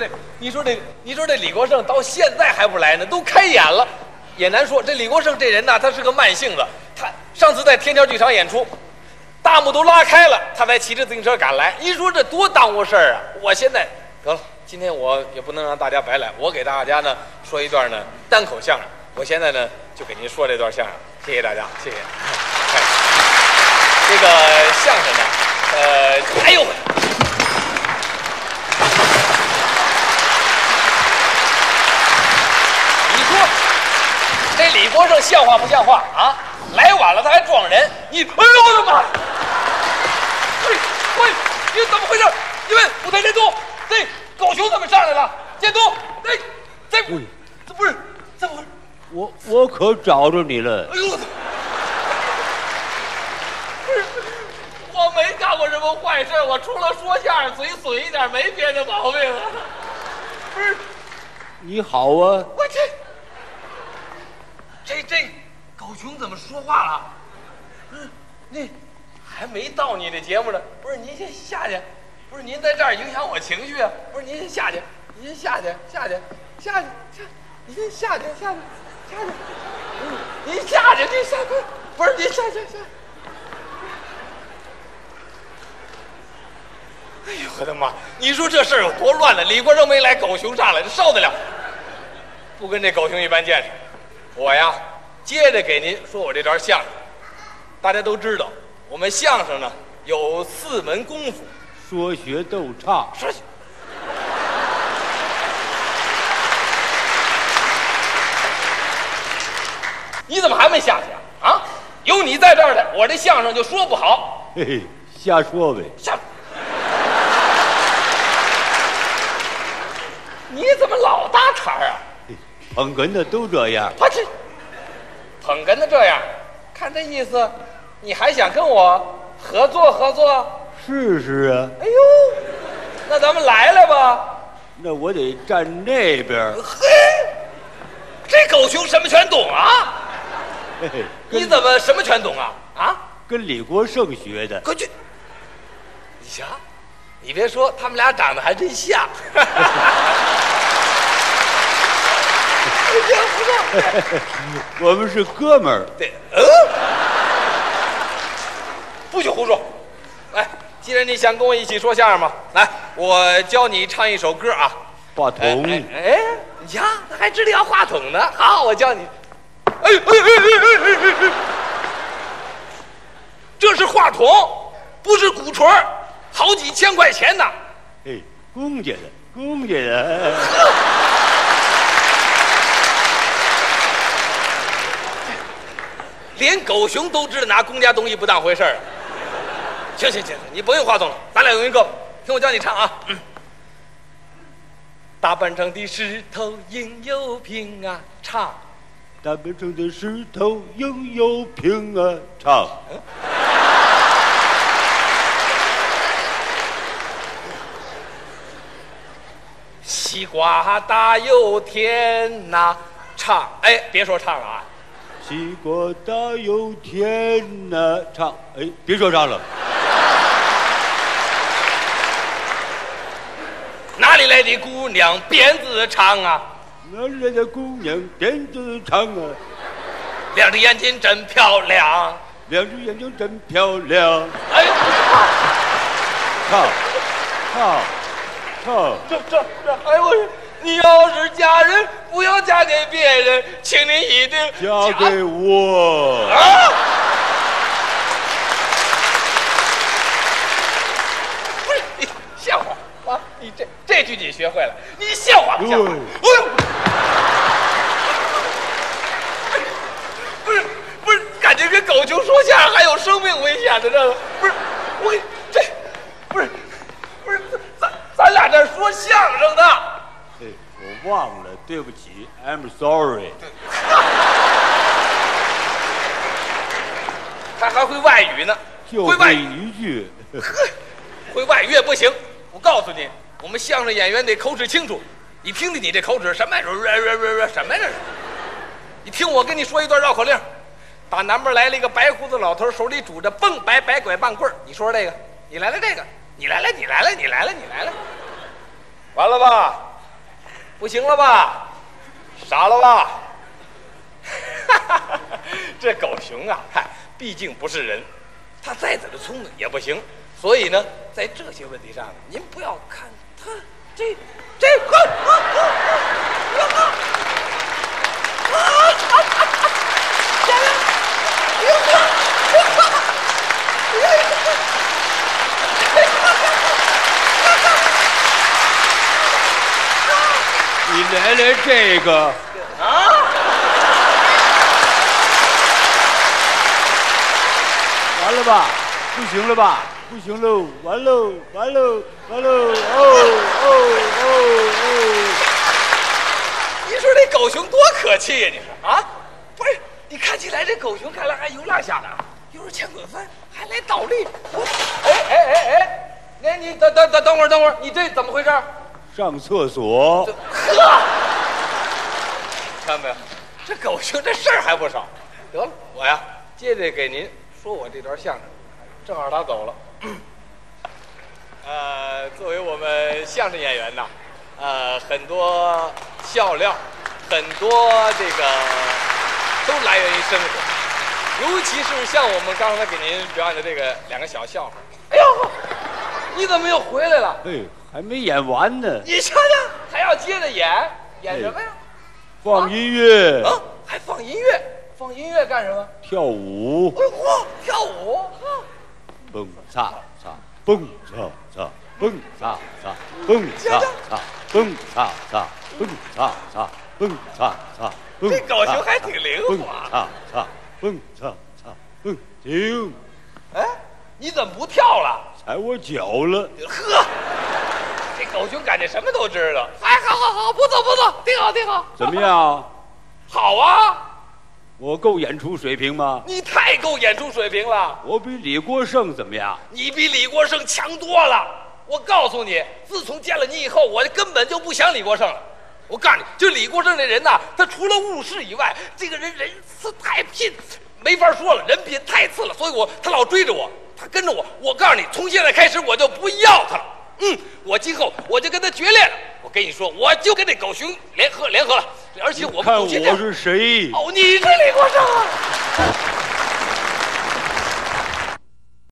这，你说这，你说这李国盛到现在还不来呢，都开演了，也难说。这李国盛这人呐，他是个慢性子。他上次在天桥剧场演出，大幕都拉开了，他才骑着自行车赶来。你说这多耽误事儿啊！我现在得了，今天我也不能让大家白来，我给大家呢说一段呢单口相声。我现在呢就给您说这段相声，谢谢大家，谢谢。这个相声呢，呃，哎呦。你说这李国胜像话不像话啊？来晚了他还撞人，你哎呦我的妈！喂喂，你怎么回事？你们舞台监督，这狗熊怎么上来了？监督，哎，这这不是怎么回事？我我可找着你了哎，呦我操！不是，我没干过什么坏事，我除了说相声嘴损一点，没别的毛病啊。不是，你好啊，我这这这狗熊怎么说话了？不是，那还没到你的节目呢。不是，您先下去。不是，您在这儿影响我情绪啊。不是，您先下去，您先下去，下去，下去，下，您先下去，下去，下去。您下去，您下去。不是，您下去，下。哎呦我的妈！你说这事儿有多乱呢？李国盛没来，狗熊上来，这受得了？不跟这狗熊一般见识。我呀，接着给您说我这段相声。大家都知道，我们相声呢有四门功夫。说学逗唱，说，你怎么还没下去啊？啊，有你在这儿的，我这相声就说不好。嘿嘿，瞎说呗。下。你怎么老搭茬儿啊？嘿捧哏的都这样，我去捧哏的这样，看这意思，你还想跟我合作合作？试试啊。哎呦，那咱们来来吧。那我得站那边，嘿，这狗熊什么全懂啊？嘿嘿，你怎么什么全懂啊？啊，跟李国盛学的。快去！你瞧，你别说，他们俩长得还真像。不行不，我们是哥们儿，对，嗯，不许胡说。来，既然你想跟我一起说相声嘛，来，我教你唱一首歌啊。话筒。哎哎，哎你瞧，他还知道要话筒呢。好，我教你。哎哎哎哎哎哎哎！这是话筒，不是鼓槌儿好几千块钱呢。哎，公家的，公家的。连狗熊都知道拿公家东西不当回事儿。行行行，你不用话筒了，咱俩用一个，听我教你唱啊。嗯大半城的石头应有平啊，唱。大半城的石头应有平啊，唱。西瓜大又甜呐、唱。哎，别说唱了啊，西瓜大有甜呐、唱。哎，别说唱了，哪里来的姑娘辫子长啊？哪里来的姑娘辫子长啊？两只眼睛真漂亮。两只眼睛真漂亮。哎呦，唱，唱，唱。这这这，哎呦我，你要是嫁人，不要嫁给别人，请你一定嫁给我。啊！不是你笑话啊！你这这句你学会了，你笑话不笑话？哟哎呦！不是不是，感觉跟狗熊说相声还有生命危险的这个，不是我这不是不是咱咱俩这说相声的。哎，我忘了，对不起，I'm sorry。他还会外语呢，就会会外语，一句。会外语也不行。我告诉你，我们相声演员得口齿清楚。你听听你这口齿什么呀？什么呀？这是？你听我跟你说一段绕口令。打南边来了一个白胡子老头，手里拄着蹦白白拐棒棍儿你说说这个？你来了这个？你来了？你来了？你来了？你来了？完了吧？不行了吧？傻了吧？哈哈哈这狗熊啊，嗨，毕竟不是人，他再怎么聪明也不行。所以呢，在这些问题上，您不要看他这这个。啊啊啊啊啊你来来这个，啊！完了吧？不行了吧？不行喽！完喽！完喽！完喽！哦哦哦哦！你说这狗熊多可气呀、你说啊？不是，你看起来这狗熊看来还有两下子啊，又是前滚翻，还来倒立。我，哎哎哎哎，那你等等等等会儿，等会儿，你这怎么回事？上厕所，呵，看到没有？这狗熊这事儿还不少。得了，我呀，接着给您说我这段相声，正好他走了。呃，作为我们相声演员呐，呃，很多笑料，很多这个都来源于生活，尤其是像我们刚才给您表演的这个两个小笑话。哎呦，你怎么又回来了？哎，还没演完呢，你瞧瞧，还要接着演，演什么呀？放音乐，啊，还放音乐，放音乐干什么？跳舞，哎嚯，跳舞！蹦擦擦，蹦擦擦，蹦擦擦，蹦擦擦，蹦擦擦，蹦擦擦，蹦擦擦，蹦这狗熊还挺灵活啊。蹦擦擦，蹦停，哎，你怎么不跳了？踩我脚了，呵，这狗熊感觉什么都知道。哎，好好好，不错不错，挺好挺好。怎么样？好啊，我够演出水平吗？你太够演出水平了，我比李国盛怎么样？你比李国盛强多了。我告诉你，自从见了你以后，我根本就不想李国盛了。我告诉你，就李国盛这人呐，他除了误事以外，这个人人次太拼，没法说了，人品太次了。所以我他老追着我，他跟着我。我告诉你，从现在开始我就不要他了。嗯，我今后我就跟他决裂了。我跟你说，我就跟那狗熊联合联合了，而且我们看我是谁？哦，你是李国盛啊！